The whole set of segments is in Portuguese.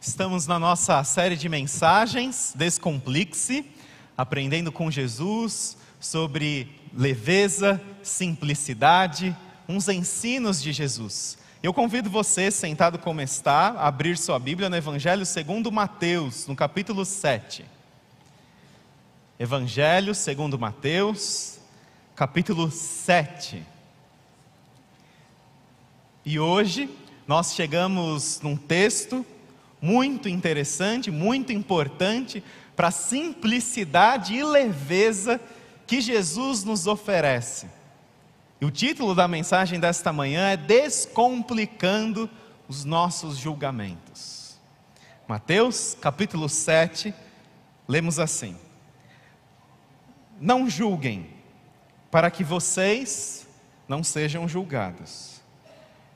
Estamos na nossa série de mensagens Descomplixe, aprendendo com Jesus sobre leveza, simplicidade, uns ensinos de Jesus. Eu convido você, sentado como está, a abrir sua Bíblia no Evangelho segundo Mateus, no capítulo 7. Evangelho segundo Mateus, capítulo 7. E hoje nós chegamos num texto muito interessante, muito importante para a simplicidade e leveza que Jesus nos oferece. E o título da mensagem desta manhã é Descomplicando os nossos julgamentos. Mateus capítulo 7, lemos assim: Não julguem, para que vocês não sejam julgados.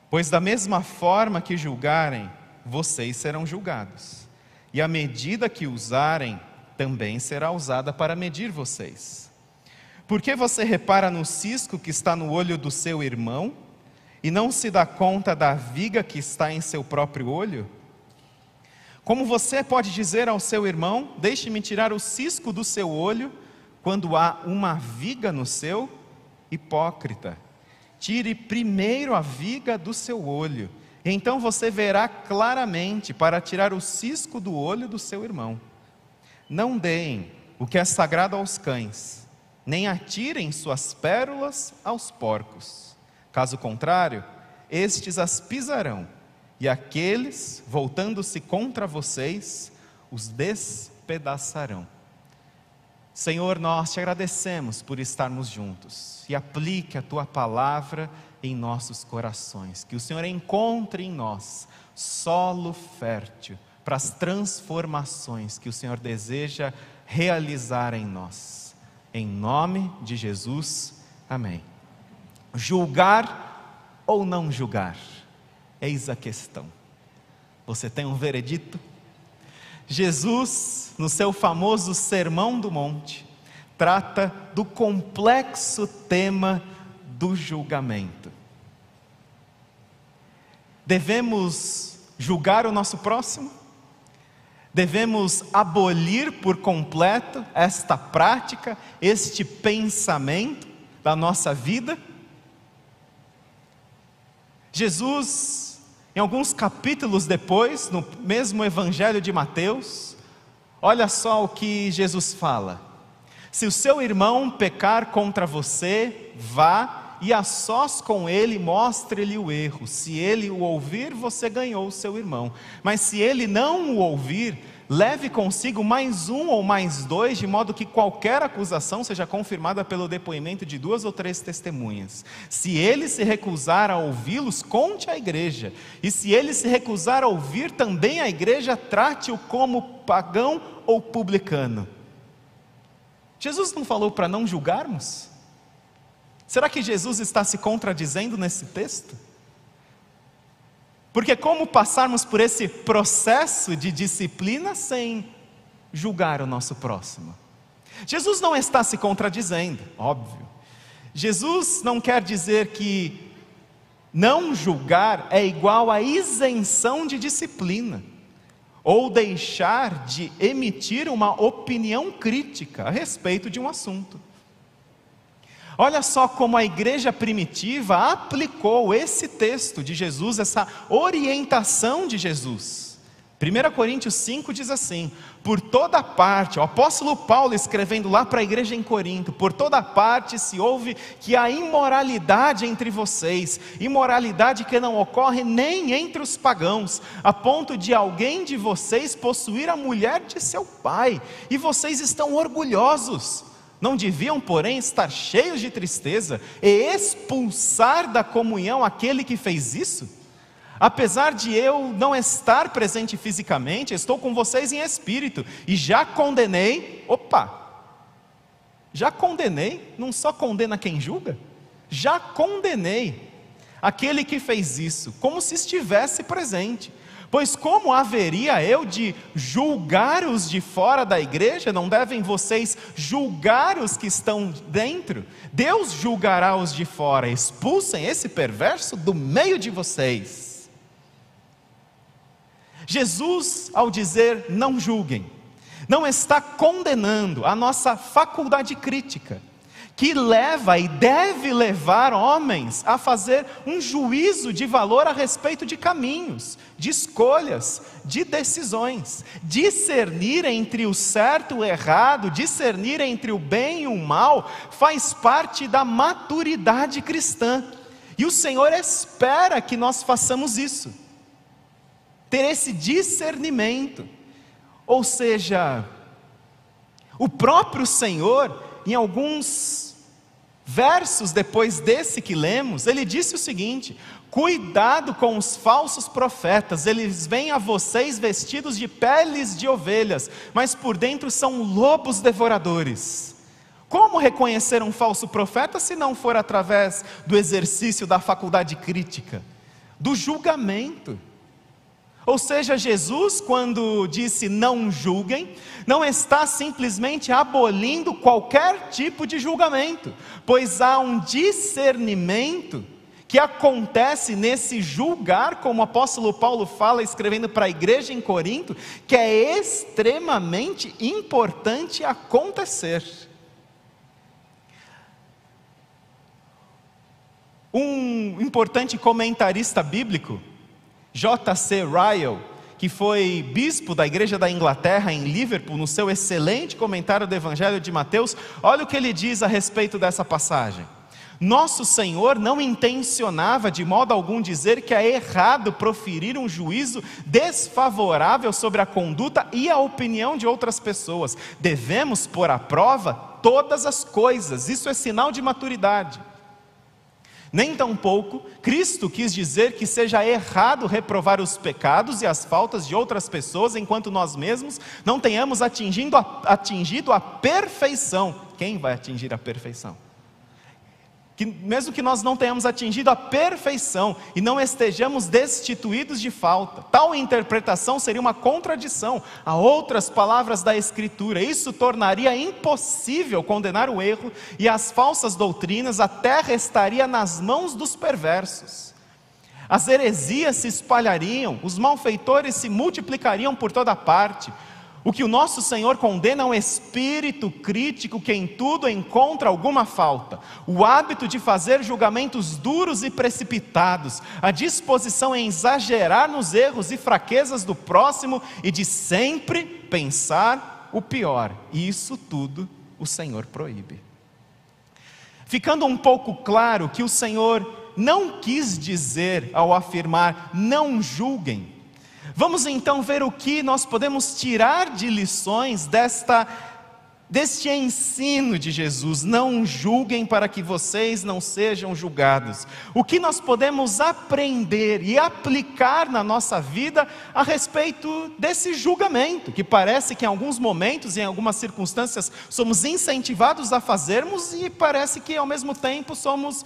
Pois da mesma forma que julgarem, vocês serão julgados. E a medida que usarem também será usada para medir vocês. Por que você repara no cisco que está no olho do seu irmão e não se dá conta da viga que está em seu próprio olho? Como você pode dizer ao seu irmão: Deixe-me tirar o cisco do seu olho, quando há uma viga no seu? Hipócrita, tire primeiro a viga do seu olho então você verá claramente para tirar o cisco do olho do seu irmão. Não deem o que é sagrado aos cães, nem atirem suas pérolas aos porcos. Caso contrário, estes as pisarão, e aqueles, voltando-se contra vocês, os despedaçarão. Senhor, nós te agradecemos por estarmos juntos e aplique a tua palavra em nossos corações, que o Senhor encontre em nós solo fértil para as transformações que o Senhor deseja realizar em nós. Em nome de Jesus, amém. Julgar ou não julgar? Eis a questão. Você tem um veredito? Jesus, no seu famoso Sermão do Monte, trata do complexo tema do julgamento. Devemos julgar o nosso próximo? Devemos abolir por completo esta prática, este pensamento da nossa vida? Jesus, em alguns capítulos depois, no mesmo Evangelho de Mateus, olha só o que Jesus fala: se o seu irmão pecar contra você, vá e a sós com ele mostre-lhe o erro. Se ele o ouvir, você ganhou o seu irmão. Mas se ele não o ouvir, leve consigo mais um ou mais dois, de modo que qualquer acusação seja confirmada pelo depoimento de duas ou três testemunhas. Se ele se recusar a ouvi-los, conte à igreja. E se ele se recusar a ouvir também a igreja, trate-o como pagão ou publicano. Jesus não falou para não julgarmos? Será que Jesus está se contradizendo nesse texto? Porque como passarmos por esse processo de disciplina sem julgar o nosso próximo? Jesus não está se contradizendo, óbvio. Jesus não quer dizer que não julgar é igual a isenção de disciplina, ou deixar de emitir uma opinião crítica a respeito de um assunto. Olha só como a igreja primitiva aplicou esse texto de Jesus, essa orientação de Jesus. 1 Coríntios 5 diz assim: por toda parte, o apóstolo Paulo escrevendo lá para a igreja em Corinto, por toda parte se ouve que há imoralidade entre vocês, imoralidade que não ocorre nem entre os pagãos, a ponto de alguém de vocês possuir a mulher de seu pai, e vocês estão orgulhosos. Não deviam, porém, estar cheios de tristeza e expulsar da comunhão aquele que fez isso? Apesar de eu não estar presente fisicamente, estou com vocês em espírito e já condenei. Opa! Já condenei, não só condena quem julga, já condenei aquele que fez isso, como se estivesse presente. Pois como haveria eu de julgar os de fora da igreja? Não devem vocês julgar os que estão dentro? Deus julgará os de fora. Expulsem esse perverso do meio de vocês. Jesus, ao dizer não julguem, não está condenando a nossa faculdade crítica, que leva e deve levar homens a fazer um juízo de valor a respeito de caminhos, de escolhas, de decisões, discernir entre o certo e o errado, discernir entre o bem e o mal, faz parte da maturidade cristã. E o Senhor espera que nós façamos isso, ter esse discernimento. Ou seja, o próprio Senhor, em alguns versos depois desse que lemos, ele disse o seguinte: Cuidado com os falsos profetas, eles vêm a vocês vestidos de peles de ovelhas, mas por dentro são lobos devoradores. Como reconhecer um falso profeta se não for através do exercício da faculdade crítica, do julgamento? Ou seja, Jesus, quando disse não julguem, não está simplesmente abolindo qualquer tipo de julgamento, pois há um discernimento que acontece nesse julgar, como o apóstolo Paulo fala escrevendo para a igreja em Corinto, que é extremamente importante acontecer. Um importante comentarista bíblico, J.C. Ryle, que foi bispo da igreja da Inglaterra em Liverpool, no seu excelente comentário do Evangelho de Mateus, olha o que ele diz a respeito dessa passagem. Nosso Senhor não intencionava de modo algum dizer que é errado proferir um juízo desfavorável sobre a conduta e a opinião de outras pessoas. Devemos pôr à prova todas as coisas, isso é sinal de maturidade. Nem tampouco Cristo quis dizer que seja errado reprovar os pecados e as faltas de outras pessoas enquanto nós mesmos não tenhamos atingido a, atingido a perfeição. Quem vai atingir a perfeição? Que mesmo que nós não tenhamos atingido a perfeição e não estejamos destituídos de falta, tal interpretação seria uma contradição a outras palavras da Escritura. Isso tornaria impossível condenar o erro e as falsas doutrinas, a terra estaria nas mãos dos perversos. As heresias se espalhariam, os malfeitores se multiplicariam por toda parte, o que o nosso Senhor condena é um espírito crítico que em tudo encontra alguma falta, o hábito de fazer julgamentos duros e precipitados, a disposição em exagerar nos erros e fraquezas do próximo e de sempre pensar o pior. E isso tudo o Senhor proíbe. Ficando um pouco claro que o Senhor não quis dizer ao afirmar não julguem, Vamos então ver o que nós podemos tirar de lições desta deste ensino de Jesus, não julguem para que vocês não sejam julgados. O que nós podemos aprender e aplicar na nossa vida a respeito desse julgamento, que parece que em alguns momentos, em algumas circunstâncias, somos incentivados a fazermos e parece que ao mesmo tempo somos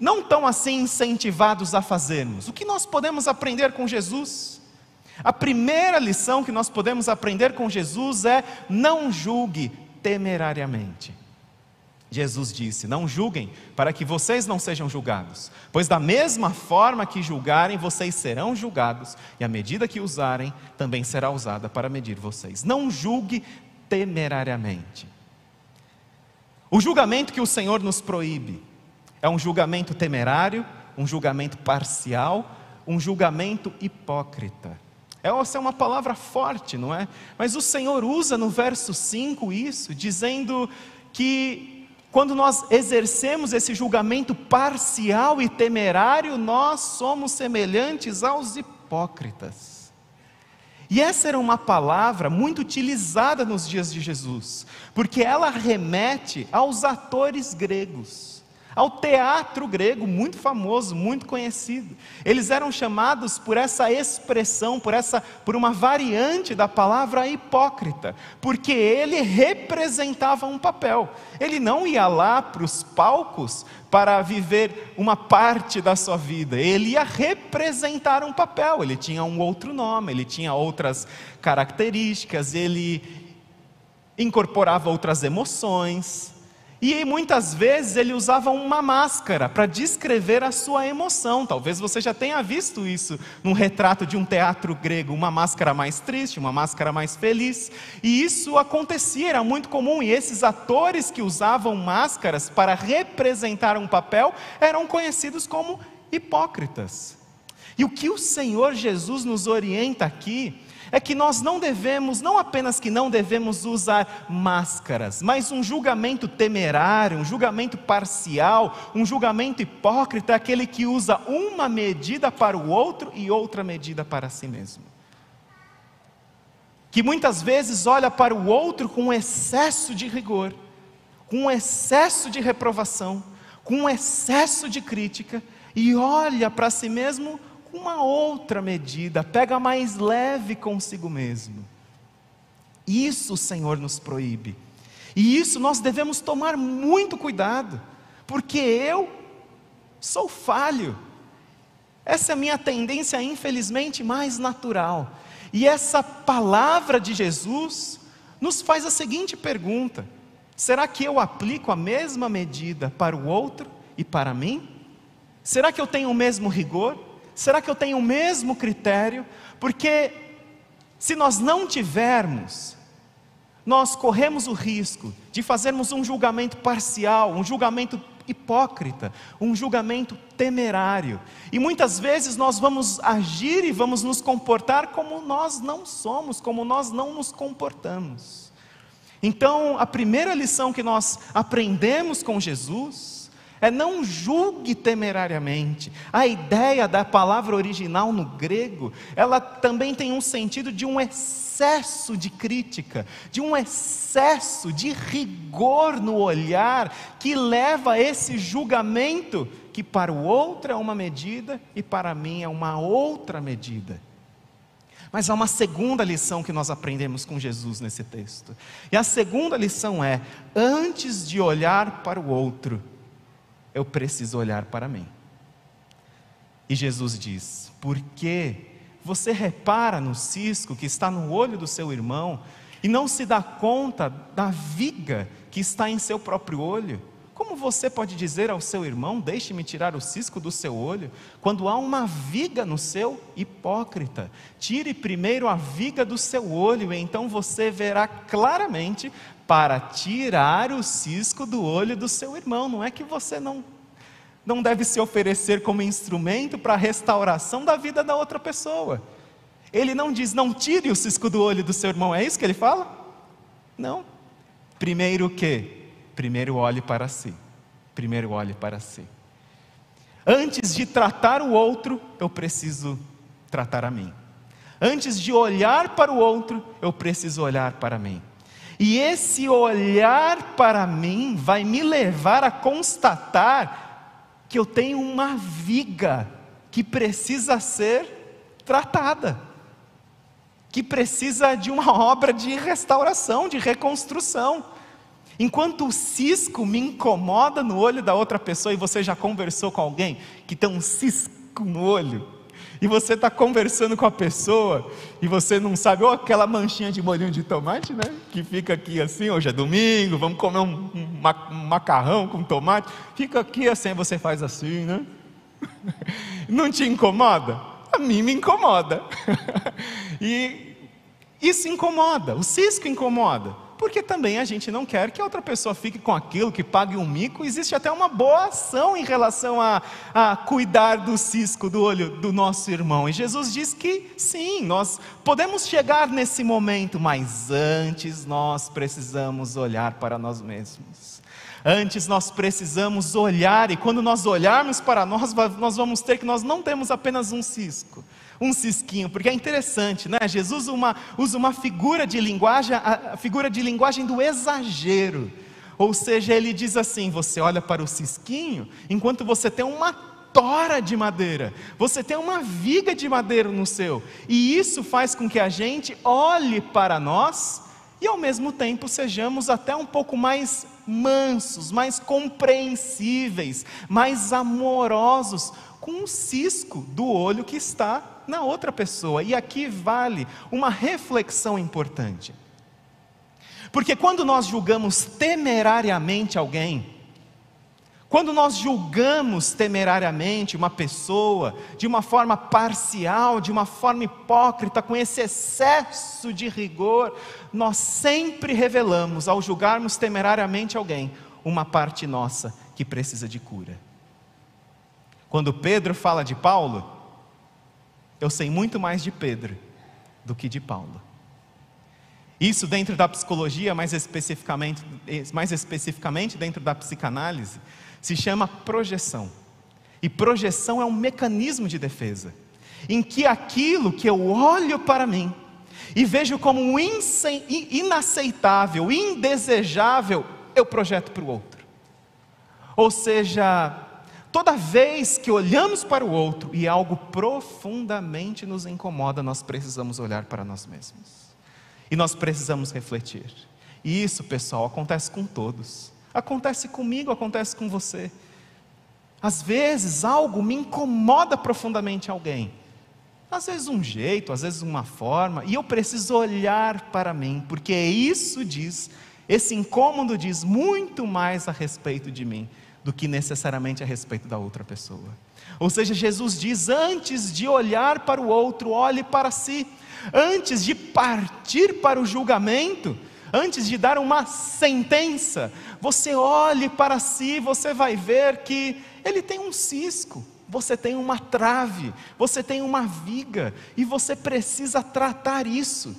não tão assim incentivados a fazermos. O que nós podemos aprender com Jesus? A primeira lição que nós podemos aprender com Jesus é: não julgue temerariamente. Jesus disse: Não julguem, para que vocês não sejam julgados, pois da mesma forma que julgarem, vocês serão julgados, e a medida que usarem também será usada para medir vocês. Não julgue temerariamente. O julgamento que o Senhor nos proíbe é um julgamento temerário, um julgamento parcial, um julgamento hipócrita. Essa é uma palavra forte, não é? Mas o Senhor usa no verso 5 isso, dizendo que quando nós exercemos esse julgamento parcial e temerário, nós somos semelhantes aos hipócritas. E essa era uma palavra muito utilizada nos dias de Jesus, porque ela remete aos atores gregos ao teatro grego, muito famoso, muito conhecido. Eles eram chamados por essa expressão, por essa, por uma variante da palavra hipócrita, porque ele representava um papel. Ele não ia lá para os palcos para viver uma parte da sua vida. Ele ia representar um papel. Ele tinha um outro nome, ele tinha outras características, ele incorporava outras emoções E muitas vezes ele usava uma máscara para descrever a sua emoção. Talvez você já tenha visto isso num retrato de um teatro grego, uma máscara mais triste, uma máscara mais feliz. E isso acontecia, era muito comum. E esses atores que usavam máscaras para representar um papel eram conhecidos como hipócritas. E o que o Senhor Jesus nos orienta aqui é que nós não devemos, não apenas que não devemos usar máscaras, mas um julgamento temerário, um julgamento parcial, um julgamento hipócrita, aquele que usa uma medida para o outro e outra medida para si mesmo. Que muitas vezes olha para o outro com excesso de rigor, com excesso de reprovação, com excesso de crítica, e olha para si mesmo uma outra medida, pega mais leve consigo mesmo. Isso o Senhor nos proíbe. E isso nós devemos tomar muito cuidado, porque eu sou falho. Essa é a minha tendência, infelizmente, mais natural. E essa palavra de Jesus nos faz a seguinte pergunta: será que eu aplico a mesma medida para o outro e para mim? Será que eu tenho o mesmo rigor? Será que eu tenho o mesmo critério? Porque se nós não tivermos, nós corremos o risco de fazermos um julgamento parcial, um julgamento hipócrita, um julgamento temerário. E muitas vezes nós vamos agir e vamos nos comportar como nós não somos, como nós não nos comportamos. Então, a primeira lição que nós aprendemos com Jesus é não julgue temerariamente. A ideia da palavra original no grego, ela também tem um sentido de um excesso de crítica, de um excesso de rigor no olhar que leva a esse julgamento que para o outro é uma medida e para mim é uma outra medida. Mas há uma segunda lição que nós aprendemos com Jesus nesse texto. E a segunda lição é: antes de olhar para o outro, eu preciso olhar para mim. E Jesus diz: Por que você repara no cisco que está no olho do seu irmão e não se dá conta da viga que está em seu próprio olho? Como você pode dizer ao seu irmão: Deixe-me tirar o cisco do seu olho, quando há uma viga no seu hipócrita? Tire primeiro a viga do seu olho, e então você verá claramente para tirar o cisco do olho do seu irmão. Não é que você não não deve se oferecer como instrumento para a restauração da vida da outra pessoa. Ele não diz, não tire o cisco do olho do seu irmão, é isso que ele fala? Não. Primeiro o quê? Primeiro olhe para si. Primeiro olhe para si. Antes de tratar o outro, eu preciso tratar a mim. Antes de olhar para o outro, eu preciso olhar para mim. E esse olhar para mim vai me levar a constatar que eu tenho uma viga que precisa ser tratada, que precisa de uma obra de restauração, de reconstrução. Enquanto o cisco me incomoda no olho da outra pessoa, e você já conversou com alguém que tem um cisco no olho, e você está conversando com a pessoa e você não sabe, ou aquela manchinha de molhinho de tomate, né? Que fica aqui assim, hoje é domingo, vamos comer um, um, um macarrão com tomate, fica aqui assim, você faz assim, né? Não te incomoda? A mim me incomoda. E isso incomoda, o cisco incomoda porque também a gente não quer que a outra pessoa fique com aquilo, que pague um mico. Existe até uma boa ação em relação a, a cuidar do cisco do olho do nosso irmão. E Jesus diz que sim, nós podemos chegar nesse momento, mas antes nós precisamos olhar para nós mesmos. Antes nós precisamos olhar, e quando nós olharmos para nós, nós vamos ter que nós não temos apenas um cisco, um cisquinho, porque é interessante, né? Jesus uma, usa uma figura de linguagem, a figura de linguagem do exagero. Ou seja, ele diz assim: você olha para o cisquinho, enquanto você tem uma tora de madeira, você tem uma viga de madeira no seu, e isso faz com que a gente olhe para nós e ao mesmo tempo sejamos até um pouco mais mansos, mais compreensíveis, mais amorosos com o cisco do olho que está na outra pessoa. E aqui vale uma reflexão importante. Porque quando nós julgamos temerariamente alguém, quando nós julgamos temerariamente uma pessoa, de uma forma parcial, de uma forma hipócrita, com esse excesso de rigor, nós sempre revelamos, ao julgarmos temerariamente alguém, uma parte nossa que precisa de cura. Quando Pedro fala de Paulo, eu sei muito mais de Pedro do que de Paulo. Isso dentro da psicologia, mais especificamente, mais especificamente dentro da psicanálise, se chama projeção. E projeção é um mecanismo de defesa, em que aquilo que eu olho para mim e vejo como inaceitável, indesejável, eu projeto para o outro. Ou seja, toda vez que olhamos para o outro e algo profundamente nos incomoda, nós precisamos olhar para nós mesmos. E nós precisamos refletir. E isso, pessoal, acontece com todos. Acontece comigo, acontece com você. Às vezes algo me incomoda profundamente alguém. Às vezes um jeito, às vezes uma forma, e eu preciso olhar para mim, porque isso diz, esse incômodo diz muito mais a respeito de mim do que necessariamente a respeito da outra pessoa. Ou seja, Jesus diz: antes de olhar para o outro, olhe para si. Antes de partir para o julgamento, antes de dar uma sentença, você olhe para si, você vai ver que ele tem um cisco, você tem uma trave, você tem uma viga, e você precisa tratar isso,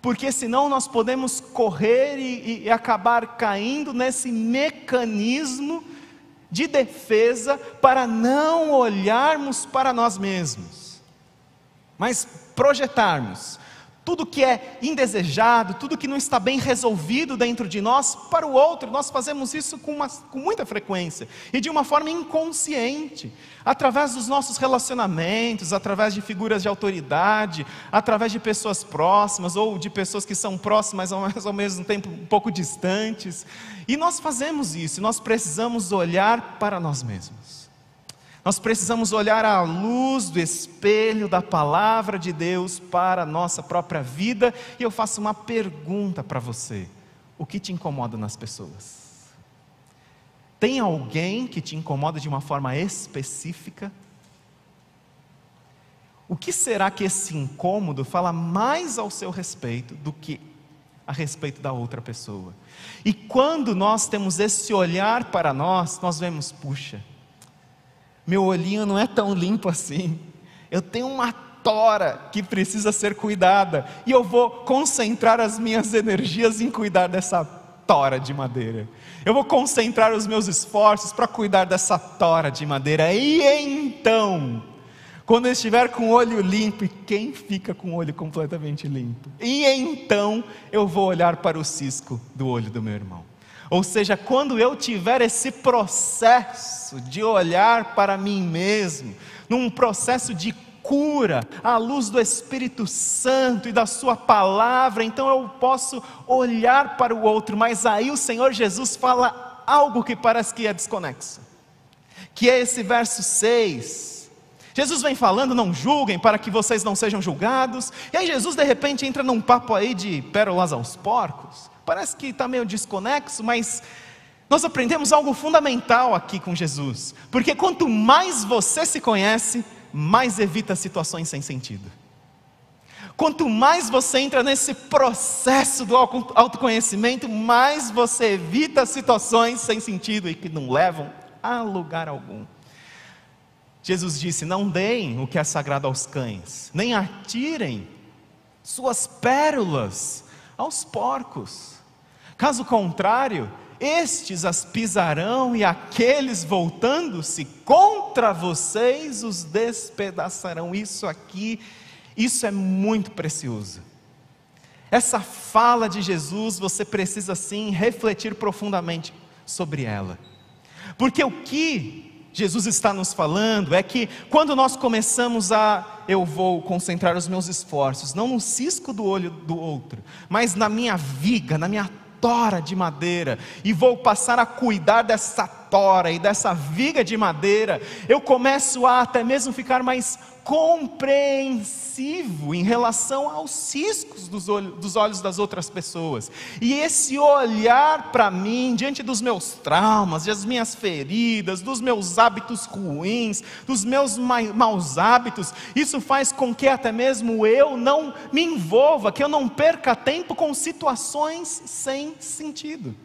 porque senão nós podemos correr e, e acabar caindo nesse mecanismo de defesa para não olharmos para nós mesmos, mas projetarmos tudo que é indesejado, tudo que não está bem resolvido dentro de nós, para o outro. Nós fazemos isso com, uma, com muita frequência e de uma forma inconsciente, através dos nossos relacionamentos, através de figuras de autoridade, através de pessoas próximas ou de pessoas que são próximas, mas ao mesmo tempo um pouco distantes. E nós fazemos isso, nós precisamos olhar para nós mesmos. Nós precisamos olhar à luz do espelho da palavra de Deus para a nossa própria vida, e eu faço uma pergunta para você: o que te incomoda nas pessoas? Tem alguém que te incomoda de uma forma específica? O que será que esse incômodo fala mais ao seu respeito do que a respeito da outra pessoa? E quando nós temos esse olhar para nós, nós vemos, puxa, meu olhinho não é tão limpo assim. Eu tenho uma tora que precisa ser cuidada, e eu vou concentrar as minhas energias em cuidar dessa tora de madeira. Eu vou concentrar os meus esforços para cuidar dessa tora de madeira. E então, quando eu estiver com o olho limpo, e quem fica com o olho completamente limpo? E então eu vou olhar para o cisco do olho do meu irmão. Ou seja, quando eu tiver esse processo de olhar para mim mesmo, num processo de cura, à luz do Espírito Santo e da Sua palavra, então eu posso olhar para o outro, mas aí o Senhor Jesus fala algo que parece que é desconexo, que é esse verso 6. Jesus vem falando, não julguem para que vocês não sejam julgados, e aí Jesus de repente entra num papo aí de pérolas aos porcos. Parece que está meio desconexo, mas nós aprendemos algo fundamental aqui com Jesus. Porque quanto mais você se conhece, mais evita situações sem sentido. Quanto mais você entra nesse processo do autoconhecimento, mais você evita situações sem sentido e que não levam a lugar algum. Jesus disse: Não deem o que é sagrado aos cães, nem atirem suas pérolas aos porcos. Caso contrário, estes as pisarão e aqueles voltando-se contra vocês os despedaçarão. Isso aqui, isso é muito precioso. Essa fala de Jesus, você precisa sim refletir profundamente sobre ela. Porque o que Jesus está nos falando é que quando nós começamos a eu vou concentrar os meus esforços, não no cisco do olho do outro, mas na minha viga, na minha tora de madeira e vou passar a cuidar dessa tora e dessa viga de madeira, eu começo a até mesmo ficar mais compreensivo em relação aos ciscos dos olhos, dos olhos das outras pessoas. E esse olhar para mim, diante dos meus traumas, das minhas feridas, dos meus hábitos ruins, dos meus maus hábitos, isso faz com que até mesmo eu não me envolva, que eu não perca tempo com situações sem sentido.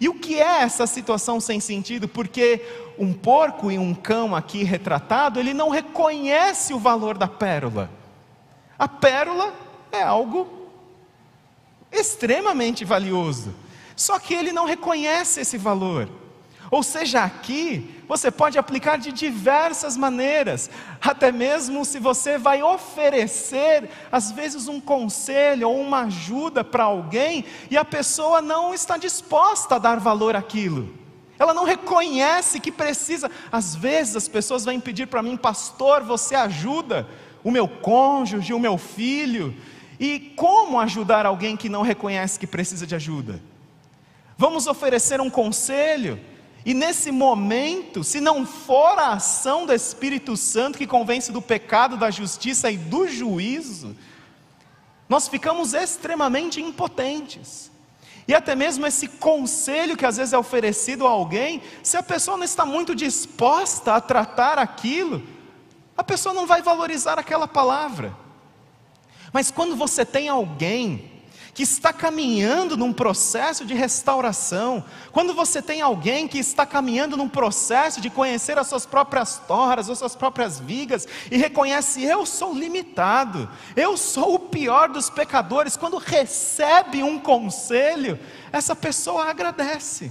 E o que é essa situação sem sentido? Porque um porco e um cão aqui retratado, ele não reconhece o valor da pérola. A pérola é algo extremamente valioso. Só que ele não reconhece esse valor. Ou seja, aqui você pode aplicar de diversas maneiras, até mesmo se você vai oferecer, às vezes, um conselho ou uma ajuda para alguém e a pessoa não está disposta a dar valor àquilo. Ela não reconhece que precisa. Às vezes as pessoas vêm pedir para mim, pastor, você ajuda o meu cônjuge, o meu filho. E como ajudar alguém que não reconhece que precisa de ajuda? Vamos oferecer um conselho e nesse momento, se não for a ação do Espírito Santo que convence do pecado, da justiça e do juízo, nós ficamos extremamente impotentes. E até mesmo esse conselho que às vezes é oferecido a alguém, se a pessoa não está muito disposta a tratar aquilo, a pessoa não vai valorizar aquela palavra. Mas quando você tem alguém que está caminhando num processo de restauração, quando você tem alguém que está caminhando num processo de conhecer as suas próprias toras, as suas próprias vigas, e reconhece: eu sou limitado, eu sou o pior dos pecadores, quando recebe um conselho, essa pessoa agradece.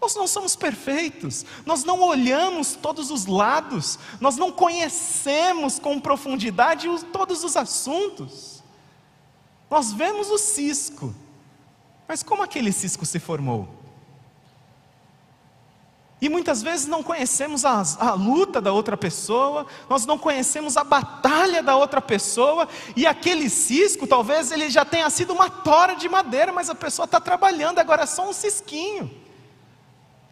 Nós não somos perfeitos, nós não olhamos todos os lados, nós não conhecemos com profundidade todos os assuntos. Nós vemos o cisco, mas como aquele cisco se formou? E muitas vezes não conhecemos a, a, luta da outra pessoa, nós não conhecemos a batalha da outra pessoa, e aquele cisco, talvez ele já tenha sido uma tora de madeira, mas a pessoa está trabalhando, agora é só um cisquinho.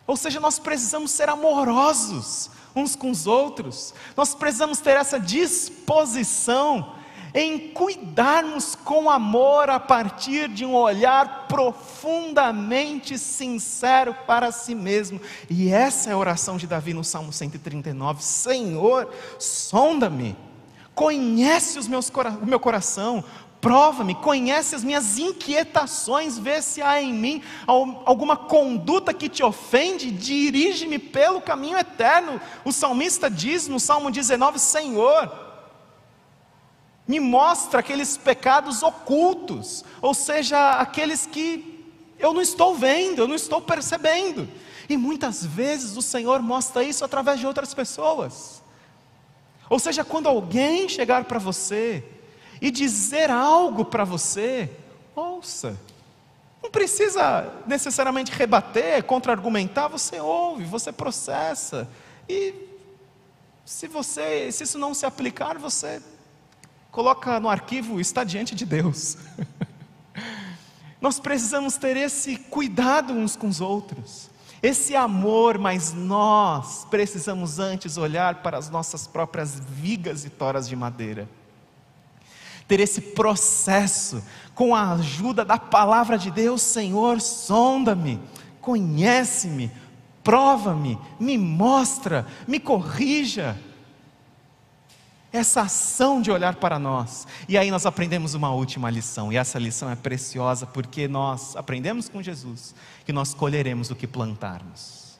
Ou seja, nós precisamos ser amorosos uns com os outros, nós precisamos ter essa disposição em cuidarmos com amor a partir de um olhar profundamente sincero para si mesmo. E essa é a oração de Davi no Salmo 139: Senhor, sonda-me, conhece os meus, o meu coração, prova-me, conhece as minhas inquietações, vê se há em mim alguma conduta que te ofende, dirige-me pelo caminho eterno. O salmista diz no Salmo 19: Senhor, me mostra aqueles pecados ocultos, ou seja, aqueles que eu não estou vendo, eu não estou percebendo. E muitas vezes o Senhor mostra isso através de outras pessoas. Ou seja, quando alguém chegar para você e dizer algo para você, ouça. Não precisa necessariamente rebater, contra-argumentar, você ouve, você processa. E se você, se isso não se aplicar, você coloca no arquivo, está diante de Deus. Nós precisamos ter esse cuidado uns com os outros, esse amor, mas nós precisamos antes olhar para as nossas próprias vigas e toras de madeira. Ter esse processo com a ajuda da palavra de Deus, Senhor, sonda-me, conhece-me, prova-me, me mostra, me corrija essa ação de olhar para nós. E aí nós aprendemos uma última lição, e essa lição é preciosa porque nós aprendemos com Jesus que nós colheremos o que plantarmos.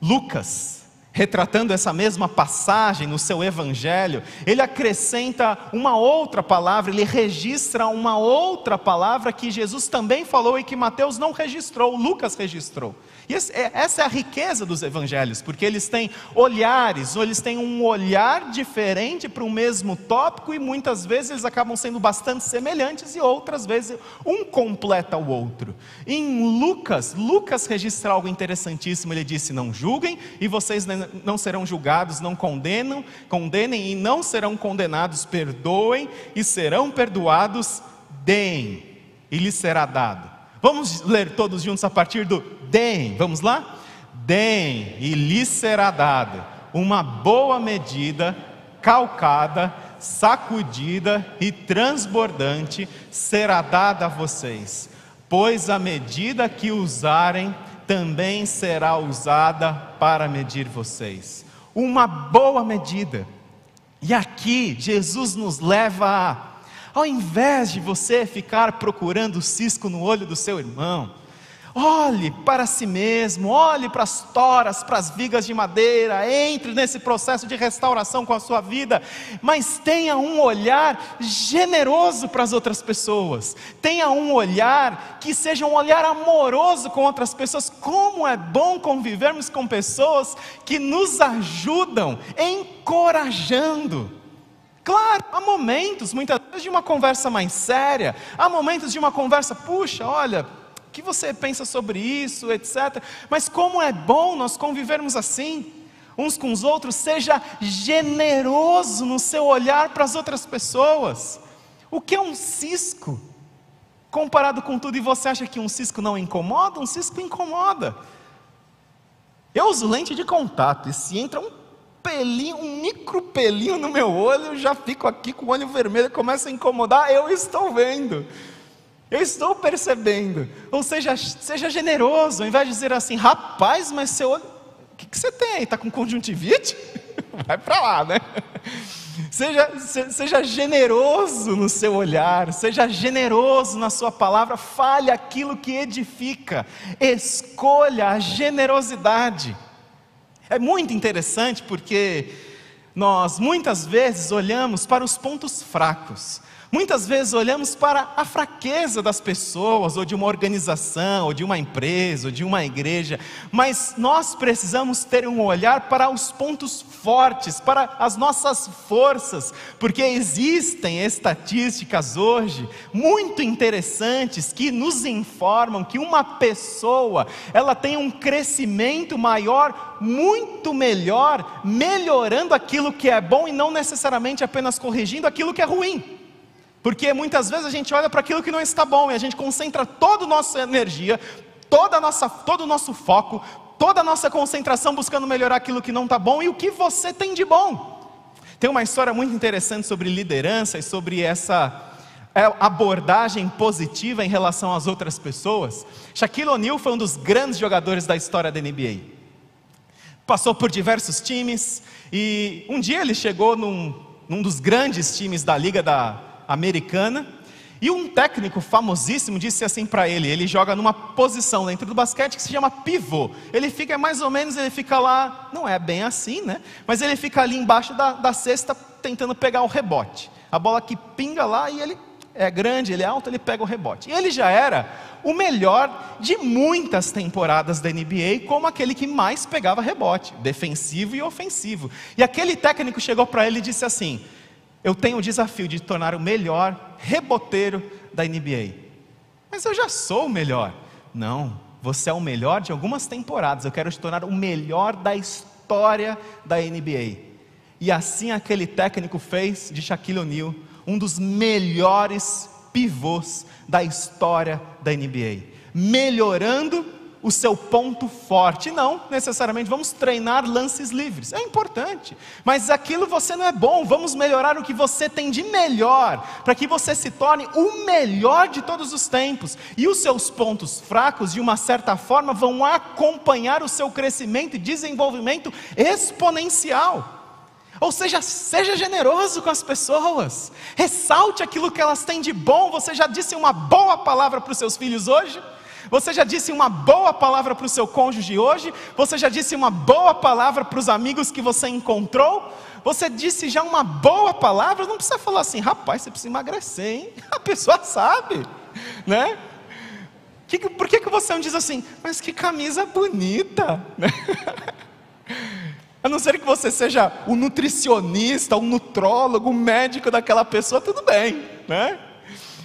Lucas, retratando essa mesma passagem no seu evangelho, ele acrescenta uma outra palavra, ele registra uma outra palavra que Jesus também falou e que Mateus não registrou, Lucas registrou. É, essa é a riqueza dos evangelhos, porque eles têm olhares, ou eles têm um olhar diferente para o mesmo tópico, e muitas vezes eles acabam sendo bastante semelhantes, e outras vezes um completa o outro. Em Lucas, Lucas registra algo interessantíssimo, ele disse: Não julguem, e vocês não serão julgados, não condenam, condenem e não serão condenados, perdoem e serão perdoados, deem, e lhes será dado. Vamos ler todos juntos a partir do deem. Vamos lá? deem e lhes será dado uma boa medida, calcada, sacudida e transbordante será dada a vocês, pois a medida que usarem também será usada para medir vocês. Uma boa medida. E aqui Jesus nos leva a, ao invés de você ficar procurando o cisco no olho do seu irmão, Olhe para si mesmo, olhe para as toras, para as vigas de madeira, entre nesse processo de restauração com a sua vida, mas tenha um olhar generoso para as outras pessoas, tenha um olhar que seja um olhar amoroso com outras pessoas. Como é bom convivermos com pessoas que nos ajudam, encorajando. Claro, há momentos, muitas vezes, de uma conversa mais séria, há momentos de uma conversa, puxa, olha que você pensa sobre isso, etc. Mas como é bom nós convivermos assim, uns com os outros, seja generoso no seu olhar para as outras pessoas. O que é um cisco? Comparado com tudo, e você acha que um cisco não incomoda? Um cisco incomoda. Eu uso lente de contato, e se entra um pelinho, um micro pelinho no meu olho, eu já fico aqui com o olho vermelho, começa a incomodar, eu estou vendo. Eu estou percebendo. Ou seja, seja generoso, ao invés de dizer assim, rapaz, mas seu olho. O que, que você tem aí? Está com conjuntivite? Vai para lá, né? Seja, seja generoso no seu olhar, seja generoso na sua palavra, fale aquilo que edifica, escolha a generosidade. É muito interessante porque nós muitas vezes olhamos para os pontos fracos, Muitas vezes olhamos para a fraqueza das pessoas, ou de uma organização, ou de uma empresa, ou de uma igreja, mas nós precisamos ter um olhar para os pontos fortes, para as nossas forças, porque existem estatísticas hoje muito interessantes que nos informam que uma pessoa, ela tem um crescimento maior, muito melhor, melhorando aquilo que é bom e não necessariamente apenas corrigindo aquilo que é ruim. Porque muitas vezes a gente olha para aquilo que não está bom e a gente concentra toda a nossa energia, toda nossa, todo o nosso foco, toda a nossa concentração buscando melhorar aquilo que não está bom e o que você tem de bom. Tem uma história muito interessante sobre liderança e sobre essa é, abordagem positiva em relação às outras pessoas. Shaquille O'Neal foi um dos grandes jogadores da história da NBA. Passou por diversos times e um dia ele chegou num, num dos grandes times da liga da americana. E um técnico famosíssimo disse assim para ele: ele joga numa posição dentro do basquete que se chama pivô. Ele fica mais ou menos, ele fica lá, não é bem assim, né? Mas ele fica ali embaixo da, da cesta tentando pegar o rebote. A bola que pinga lá e ele é grande, ele é alto, ele pega o rebote. E ele já era o melhor de muitas temporadas da NBA, como aquele que mais pegava rebote, defensivo e ofensivo. E aquele técnico chegou para ele e disse assim: eu tenho o desafio de tornar o melhor reboteiro da NBA. Mas eu já sou o melhor. Não, você é o melhor de algumas temporadas. Eu quero te tornar o melhor da história da NBA. E assim aquele técnico fez de Shaquille O'Neal um dos melhores pivôs da história da NBA, melhorando o seu ponto forte. Não necessariamente vamos treinar lances livres, é importante, mas aquilo você não é bom. Vamos melhorar o que você tem de melhor, para que você se torne o melhor de todos os tempos. E os seus pontos fracos, de uma certa forma, vão acompanhar o seu crescimento e desenvolvimento exponencial. Ou seja, seja generoso com as pessoas, ressalte aquilo que elas têm de bom. Você já disse uma boa palavra para os seus filhos hoje? Você já disse uma boa palavra para o seu cônjuge hoje? Você já disse uma boa palavra para os amigos que você encontrou? Você disse já uma boa palavra? Não precisa falar assim, rapaz, você precisa emagrecer, hein? A pessoa sabe, né? Que, por que, que você não diz assim, mas que camisa bonita? A não ser que você seja o nutricionista, o nutrólogo, o médico daquela pessoa, tudo bem, né?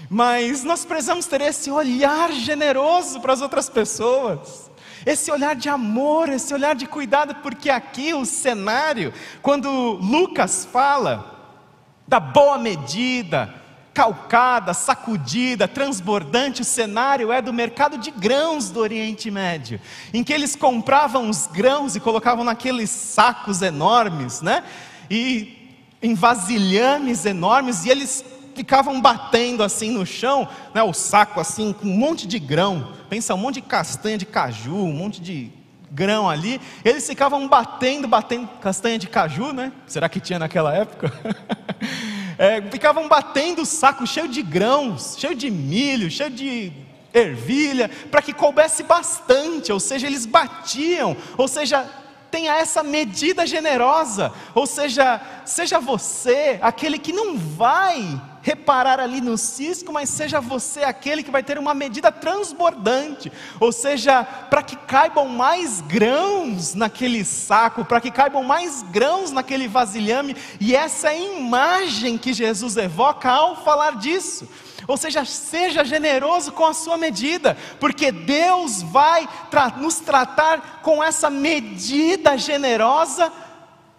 Mas nós precisamos ter esse olhar generoso para as outras pessoas, esse olhar de amor, esse olhar de cuidado, porque aqui o cenário, quando Lucas fala da boa medida, calcada, sacudida, transbordante, o cenário é do mercado de grãos do Oriente Médio, em que eles compravam os grãos e colocavam naqueles sacos enormes, né? E em vasilhames enormes, e eles ficavam batendo assim no chão, né, o saco assim, com um monte de grão. Pensa, um monte de castanha de caju, um monte de grão ali. Eles ficavam batendo, batendo castanha de caju, né? Será que tinha naquela época? é, ficavam batendo o saco cheio de grãos, cheio de milho, cheio de ervilha, para que coubesse bastante, ou seja, eles batiam, ou seja, tenha essa medida generosa, ou seja, seja você aquele que não vai reparar ali no cisco, mas seja você aquele que vai ter uma medida transbordante, ou seja, para que caibam mais grãos naquele saco, para que caibam mais grãos naquele vasilhame, e essa é a imagem que Jesus evoca ao falar disso. Ou seja, seja generoso com a sua medida, porque Deus vai tra nos tratar com essa medida generosa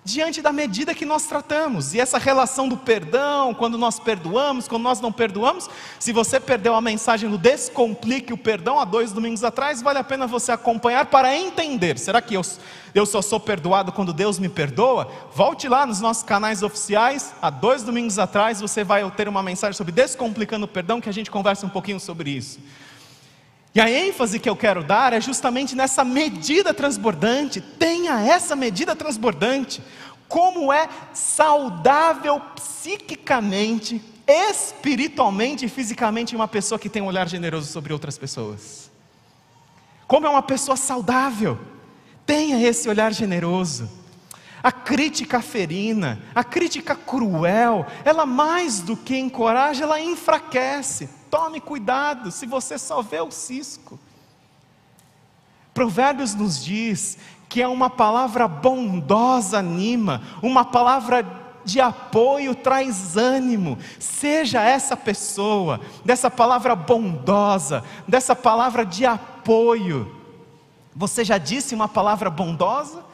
diante da medida que nós tratamos. E essa relação do perdão, quando nós perdoamos, quando nós não perdoamos, se você perdeu a mensagem do Descomplique o Perdão há dois domingos atrás, vale a pena você acompanhar para entender. Será que eu, eu só sou perdoado quando Deus me perdoa? Volte lá nos nossos canais oficiais, há dois domingos atrás você vai ter uma mensagem sobre Descomplicando o Perdão, que a gente conversa um pouquinho sobre isso. E a ênfase que eu quero dar é justamente nessa medida transbordante. Tenha essa medida transbordante. Como é saudável psiquicamente, espiritualmente e fisicamente uma pessoa que tem um olhar generoso sobre outras pessoas. Como é uma pessoa saudável. Tenha esse olhar generoso. A crítica ferina, a crítica cruel, ela mais do que encoraja, ela enfraquece. Tome cuidado, se você só vê o cisco. Provérbios nos diz que é uma palavra bondosa anima, uma palavra de apoio traz ânimo. Seja essa pessoa, dessa palavra bondosa, dessa palavra de apoio. Você já disse uma palavra bondosa?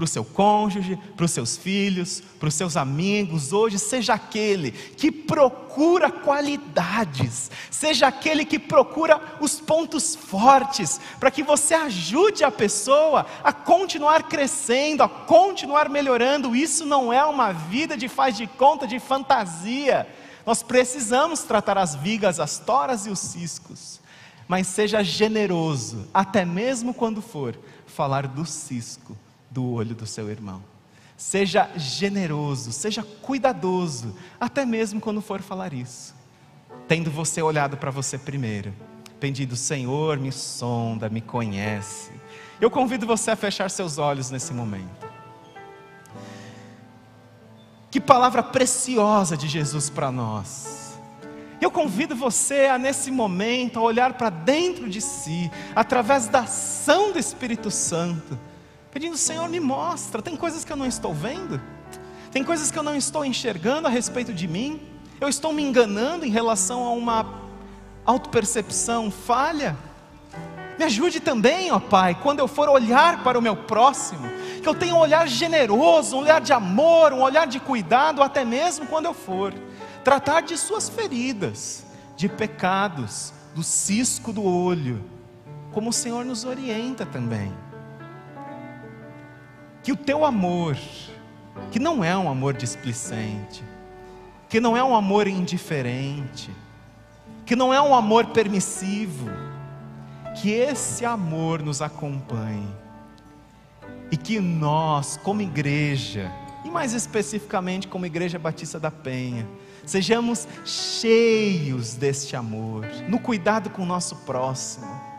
Para o seu cônjuge, para os seus filhos, para os seus amigos. Hoje, seja aquele que procura qualidades, seja aquele que procura os pontos fortes, para que você ajude a pessoa a continuar crescendo, a continuar melhorando. Isso não é uma vida de faz de conta, de fantasia. Nós precisamos tratar as vigas, as toras e os ciscos, mas seja generoso, até mesmo quando for falar do cisco do olho do seu irmão. Seja generoso, seja cuidadoso, até mesmo quando for falar isso. Tendo você olhado para você primeiro, pedindo, Senhor, me sonda, me conhece. Eu convido você a fechar seus olhos nesse momento. Que palavra preciosa de Jesus para nós. Eu convido você a, nesse momento, a olhar para dentro de si, através da ação do Espírito Santo pedindo: Senhor, me mostra. Tem coisas que eu não estou vendo, tem coisas que eu não estou enxergando a respeito de mim. Eu estou me enganando em relação a uma autopercepção falha. Me ajude também, ó Pai, quando eu for olhar para o meu próximo, que eu tenha um olhar generoso, um olhar de amor, um olhar de cuidado, até mesmo quando eu for tratar de suas feridas, de pecados, do cisco do olho, como o Senhor nos orienta também que o teu amor, que não é um amor displicente, que não é um amor indiferente, que não é um amor permissivo, que esse amor nos acompanhe e que nós, como igreja, e mais especificamente como Igreja Batista da Penha, sejamos cheios deste amor, no cuidado com o nosso próximo,